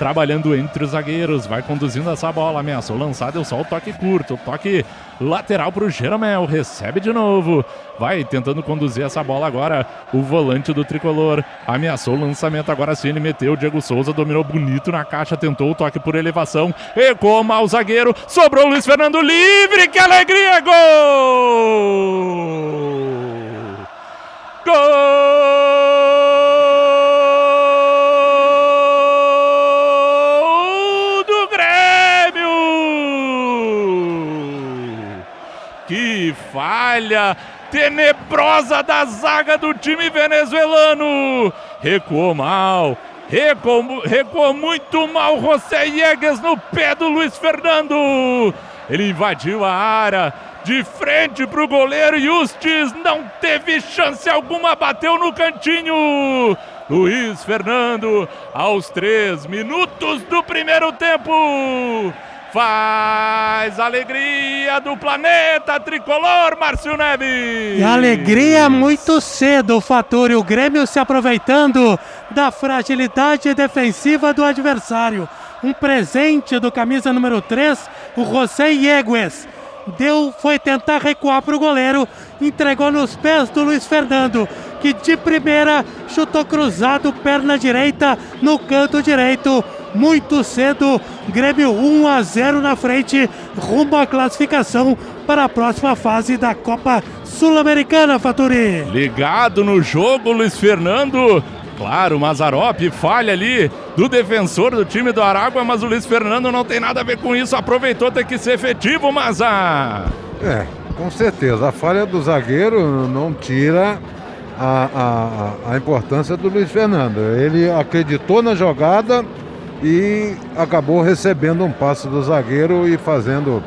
trabalhando entre os zagueiros, vai conduzindo essa bola, ameaçou lançar, deu só o toque curto, toque lateral para o Jeromel, recebe de novo, vai tentando conduzir essa bola agora, o volante do tricolor, ameaçou o lançamento, agora sim ele meteu, Diego Souza dominou bonito na caixa, tentou o toque por elevação, recuou mal o zagueiro, sobrou Luiz Fernando livre, que alegria, gol! Gol falha tenebrosa da zaga do time venezuelano! Recuou mal, recuou, recuou muito mal José Yegues no pé do Luiz Fernando! Ele invadiu a área de frente para o goleiro Justis, não teve chance alguma, bateu no cantinho. Luiz Fernando, aos três minutos do primeiro tempo, faz alegria do planeta tricolor, Márcio Neves. E alegria muito cedo, o fator e o Grêmio se aproveitando da fragilidade defensiva do adversário. Um presente do camisa número 3, o José Iegues deu, foi tentar recuar para o goleiro, entregou nos pés do Luiz Fernando, que de primeira chutou cruzado, perna direita no canto direito. Muito cedo, Grêmio 1 a 0 na frente, rumo à classificação para a próxima fase da Copa Sul-Americana, Faturi. Ligado no jogo, Luiz Fernando. Claro, o Mazarop falha ali do defensor do time do Aragua, mas o Luiz Fernando não tem nada a ver com isso. Aproveitou, tem que ser efetivo, Mazar. É, com certeza. A falha do zagueiro não tira a, a, a importância do Luiz Fernando. Ele acreditou na jogada e acabou recebendo um passo do zagueiro e fazendo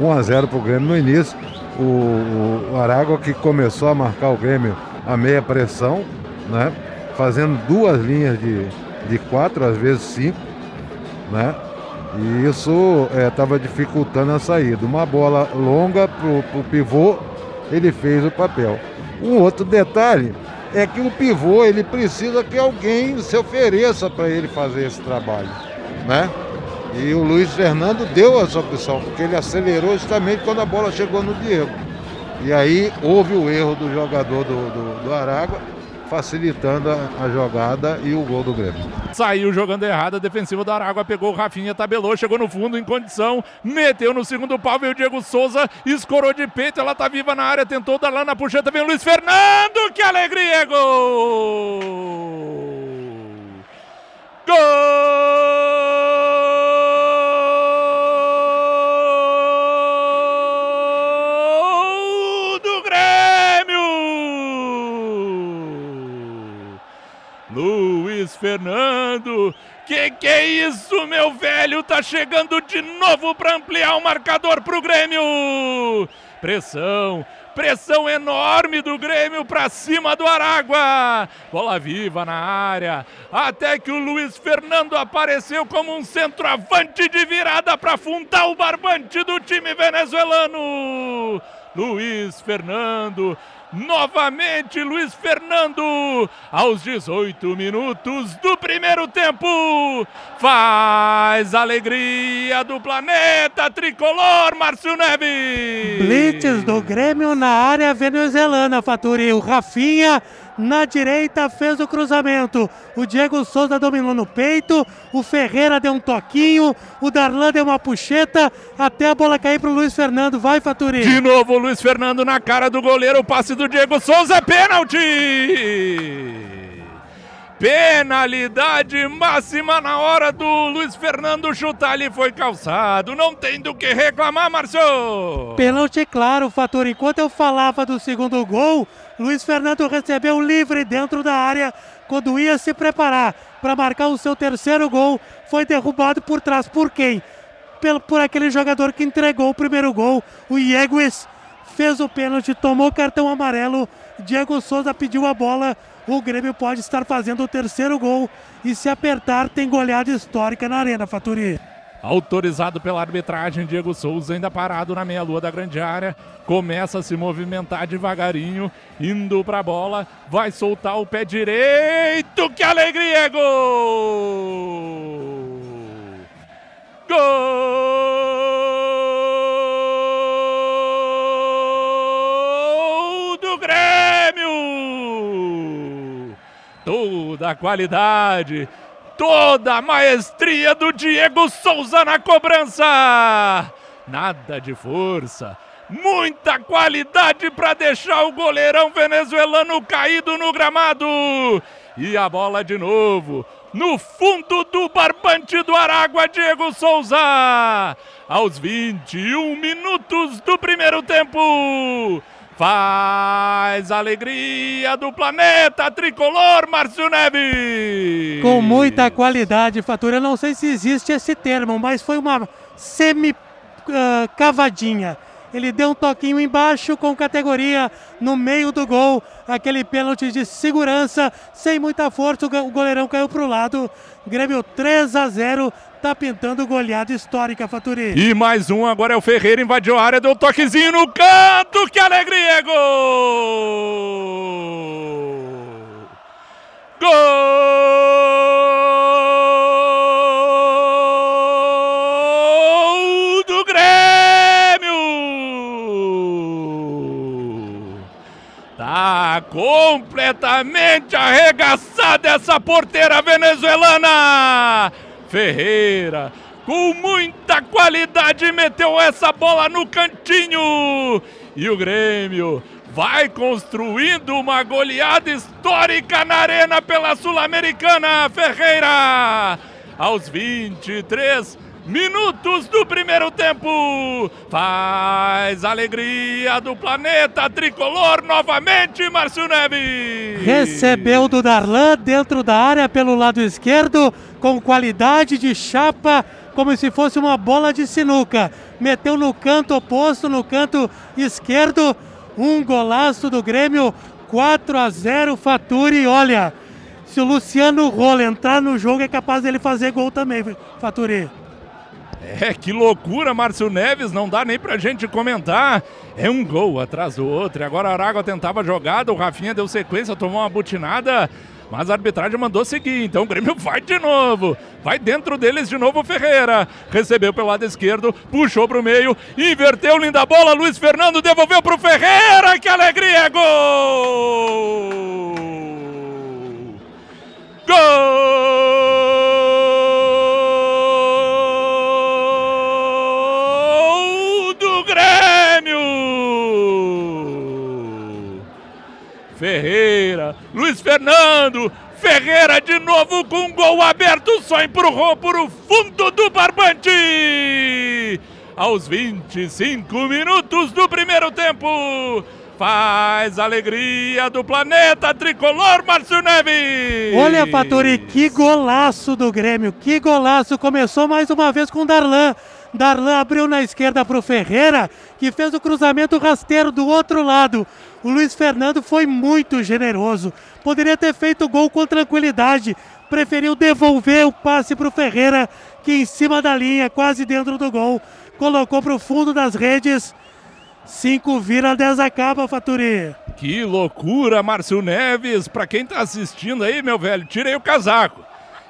1 a 0 para o Grêmio no início. O, o Aragua que começou a marcar o Grêmio a meia pressão, né? fazendo duas linhas de, de quatro, às vezes cinco, né? E isso estava é, dificultando a saída. Uma bola longa para o pivô, ele fez o papel. Um outro detalhe é que o pivô ele precisa que alguém se ofereça para ele fazer esse trabalho, né? E o Luiz Fernando deu essa opção, porque ele acelerou justamente quando a bola chegou no Diego. E aí houve o erro do jogador do, do, do Aragua facilitando a, a, jogada e o gol do Grêmio. Saiu jogando errado, a defensiva do Aragua pegou o Rafinha, tabelou, chegou no fundo em condição, meteu no segundo pau, veio o Diego Souza, escorou de peito, ela tá viva na área, tentou dar lá na puxeta, vem o Luiz Fernando, que alegria, gol! Gol! Fernando. Que que é isso, meu velho? Tá chegando de novo para ampliar o marcador pro Grêmio. Pressão, pressão enorme do Grêmio para cima do Aragua. Bola viva na área, até que o Luiz Fernando apareceu como um centroavante de virada para fundar o barbante do time venezuelano. Luiz Fernando Novamente Luiz Fernando, aos 18 minutos do primeiro tempo, faz alegria do planeta tricolor, Márcio Neves. Blitz do Grêmio na área venezuelana, Faturi. O Rafinha na direita fez o cruzamento. O Diego Souza dominou no peito. O Ferreira deu um toquinho. O Darlan deu uma puxeta. Até a bola cair para o Luiz Fernando. Vai, Faturi. De novo o Luiz Fernando na cara do goleiro. O passe do Diego Souza é pênalti. Penalidade máxima na hora do Luiz Fernando chutar ali foi calçado. Não tem do que reclamar, Márcio. Pênalti claro, Fator. Enquanto eu falava do segundo gol, Luiz Fernando recebeu livre dentro da área quando ia se preparar para marcar o seu terceiro gol. Foi derrubado por trás. Por quem? Por, por aquele jogador que entregou o primeiro gol, o Iegues. Fez o pênalti, tomou cartão amarelo. Diego Souza pediu a bola. O Grêmio pode estar fazendo o terceiro gol. E se apertar, tem goleada histórica na Arena, Faturi. Autorizado pela arbitragem, Diego Souza ainda parado na meia-lua da grande área. Começa a se movimentar devagarinho, indo para a bola. Vai soltar o pé direito. Que alegria! Gol! Toda a qualidade, toda a maestria do Diego Souza na cobrança. Nada de força, muita qualidade para deixar o goleirão venezuelano caído no gramado. E a bola de novo no fundo do barbante do Aragua, Diego Souza. Aos 21 minutos do primeiro tempo. Faz alegria do planeta tricolor, Márcio Neves. Com muita qualidade, Fatura. Eu não sei se existe esse termo, mas foi uma semi-cavadinha. Uh, ele deu um toquinho embaixo com categoria no meio do gol. Aquele pênalti de segurança, sem muita força, o goleirão caiu para o lado. Grêmio 3 a 0 tá pintando goleada histórica, Faturi. E mais um, agora é o Ferreira, invadiu a área, deu um toquezinho no canto, que alegria, gol! Gol! completamente arregaçada essa porteira venezuelana. Ferreira, com muita qualidade, meteu essa bola no cantinho. E o Grêmio vai construindo uma goleada histórica na arena pela Sul-Americana. Ferreira, aos 23 minutos do primeiro tempo. Faz alegria do planeta tricolor novamente, Márcio Neves. Recebeu do Darlan dentro da área pelo lado esquerdo, com qualidade de chapa, como se fosse uma bola de sinuca. Meteu no canto oposto, no canto esquerdo. Um golaço do Grêmio, 4 a 0 Faturi. Olha, se o Luciano Rola entrar no jogo, é capaz dele fazer gol também, Faturi. É, que loucura, Márcio Neves, não dá nem pra gente comentar. É um gol atrás do outro. E agora a Aragua tentava a jogada, o Rafinha deu sequência, tomou uma butinada. Mas a arbitragem mandou seguir, então o Grêmio vai de novo. Vai dentro deles de novo o Ferreira. Recebeu pelo lado esquerdo, puxou para o meio, inverteu linda bola. Luiz Fernando devolveu para o Ferreira. Que alegria! Gol! Gol! Ferreira, Luiz Fernando, Ferreira de novo com um gol aberto, só empurrou por o fundo do barbante. Aos 25 minutos do primeiro tempo, faz alegria do planeta tricolor, Márcio Neves. Olha, Fatori, que golaço do Grêmio, que golaço. Começou mais uma vez com Darlan. Darlan abriu na esquerda para o Ferreira, que fez o cruzamento rasteiro do outro lado. O Luiz Fernando foi muito generoso. Poderia ter feito o gol com tranquilidade. Preferiu devolver o passe para o Ferreira, que em cima da linha, quase dentro do gol, colocou para o fundo das redes. Cinco vira, dez acaba, Faturi. Que loucura, Márcio Neves. Para quem está assistindo aí, meu velho, tirei o casaco.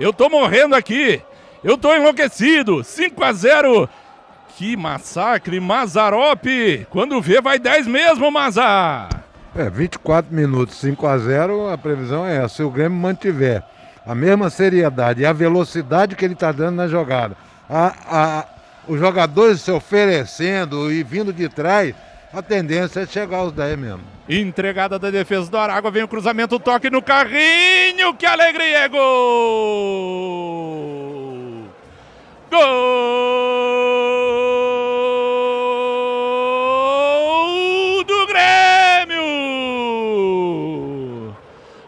Eu tô morrendo aqui. Eu tô enlouquecido. 5 a 0. Que massacre, Mazarop. Quando vê, vai 10 mesmo, Mazar. É, 24 minutos, 5 a 0. A previsão é essa. Se o Grêmio mantiver a mesma seriedade e a velocidade que ele está dando na jogada, a, a, os jogadores se oferecendo e vindo de trás, a tendência é chegar aos 10 mesmo. Entregada da defesa do Aragua, vem o cruzamento, toque no carrinho, que alegria, é gol! Gol do Grêmio!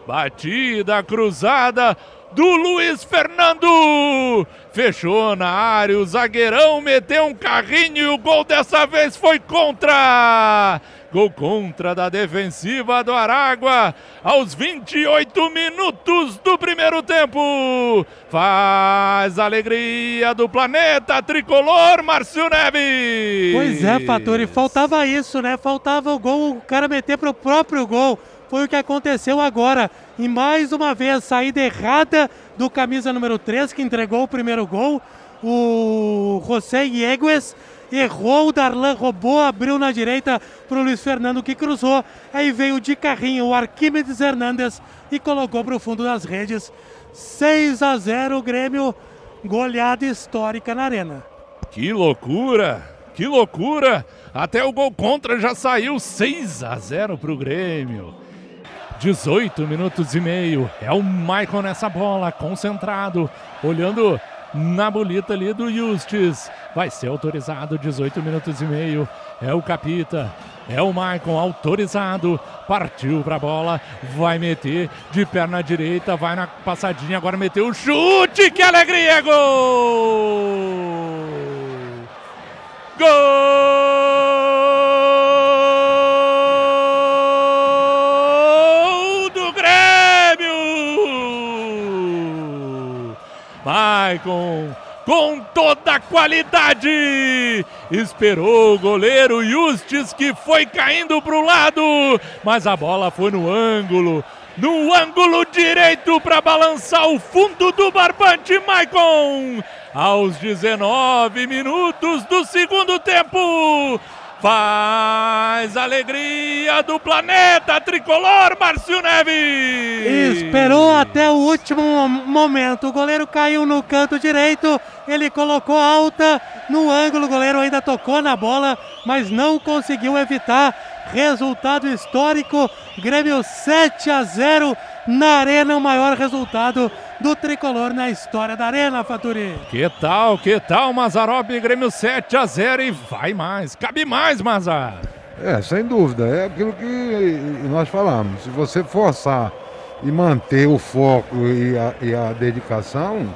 Batida cruzada do Luiz Fernando. Fechou na área, o zagueirão meteu um carrinho e o gol dessa vez foi contra. Gol contra da defensiva do Aragua aos 28 minutos do primeiro tempo. Faz alegria do planeta tricolor, Márcio Neves. Pois é, Fatori, faltava isso, né? Faltava o gol, o cara meter pro próprio gol. Foi o que aconteceu agora. E mais uma vez, saída errada do camisa número 3, que entregou o primeiro gol. o José Iegues errou, o Darlan roubou, abriu na direita para o Luiz Fernando que cruzou. Aí veio de carrinho o Arquímedes Hernandes e colocou para o fundo das redes. 6 a 0 o Grêmio, goleada histórica na arena. Que loucura! Que loucura! Até o gol contra já saiu 6 a 0 para o Grêmio. 18 minutos e meio. É o Michael nessa bola, concentrado, olhando na bolita ali do Justis. Vai ser autorizado 18 minutos e meio. É o Capita. É o Maicon autorizado. Partiu pra bola. Vai meter de perna direita. Vai na passadinha. Agora meteu o chute. Que alegria! Gol! Gol Maicon com toda a qualidade. Esperou o goleiro Justis que foi caindo para o lado, mas a bola foi no ângulo. No ângulo direito para balançar o fundo do barbante Maicon. Aos 19 minutos do segundo tempo, Faz alegria do planeta tricolor, Márcio Neves! Esperou até o último momento. O goleiro caiu no canto direito. Ele colocou alta no ângulo. O goleiro ainda tocou na bola, mas não conseguiu evitar. Resultado histórico: Grêmio 7 a 0 na Arena, o maior resultado do tricolor na história da Arena, Faturi. Que tal, que tal, Mazarop, Grêmio 7 a 0 e vai mais, cabe mais, Mazar. É, sem dúvida, é aquilo que nós falamos. Se você forçar e manter o foco e a, e a dedicação,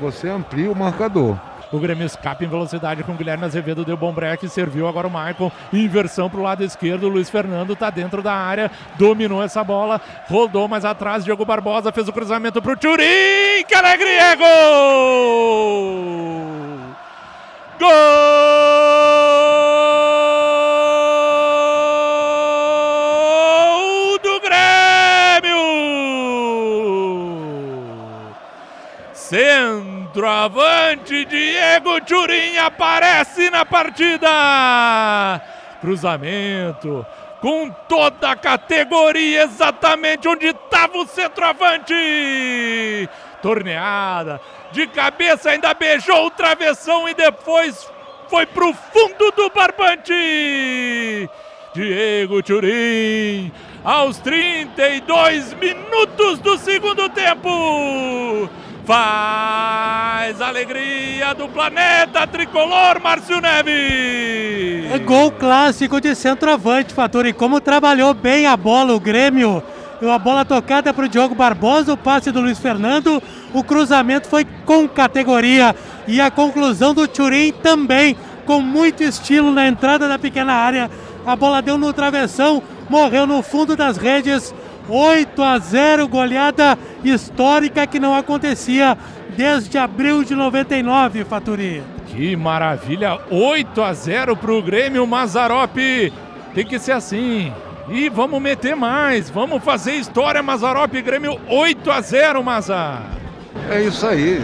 você amplia o marcador. O Grêmio escapa em velocidade com o Guilherme Azevedo, deu bom break, serviu agora o Michael. Inversão para o lado esquerdo, Luiz Fernando está dentro da área, dominou essa bola, rodou mais atrás, Diego Barbosa fez o cruzamento para o Turim, que alegria! Gol Centroavante Diego Turim aparece na partida. Cruzamento com toda a categoria, exatamente onde estava o centroavante. Torneada, de cabeça ainda beijou o travessão e depois foi para o fundo do barbante. Diego Turim, aos 32 minutos do segundo tempo faz alegria do planeta tricolor, Márcio Neves. É gol clássico de centroavante, Fator. E como trabalhou bem a bola o Grêmio. A bola tocada para o Diogo Barbosa, o passe do Luiz Fernando. O cruzamento foi com categoria. E a conclusão do Turim também, com muito estilo na entrada da pequena área. A bola deu no travessão, morreu no fundo das redes 8 a 0, goleada histórica que não acontecia desde abril de 99, Faturi. Que maravilha! 8 a 0 para o Grêmio Mazarop. Tem que ser assim. E vamos meter mais, vamos fazer história, Mazarop Grêmio 8 a 0, Mazar. É isso aí,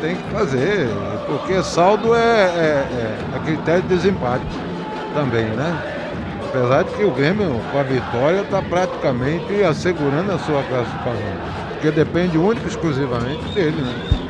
tem que fazer, porque saldo é, é, é, é critério de desempate também, né? Apesar de que o Grêmio, com a vitória, está praticamente assegurando a sua classificação. Porque depende única e exclusivamente dele, né?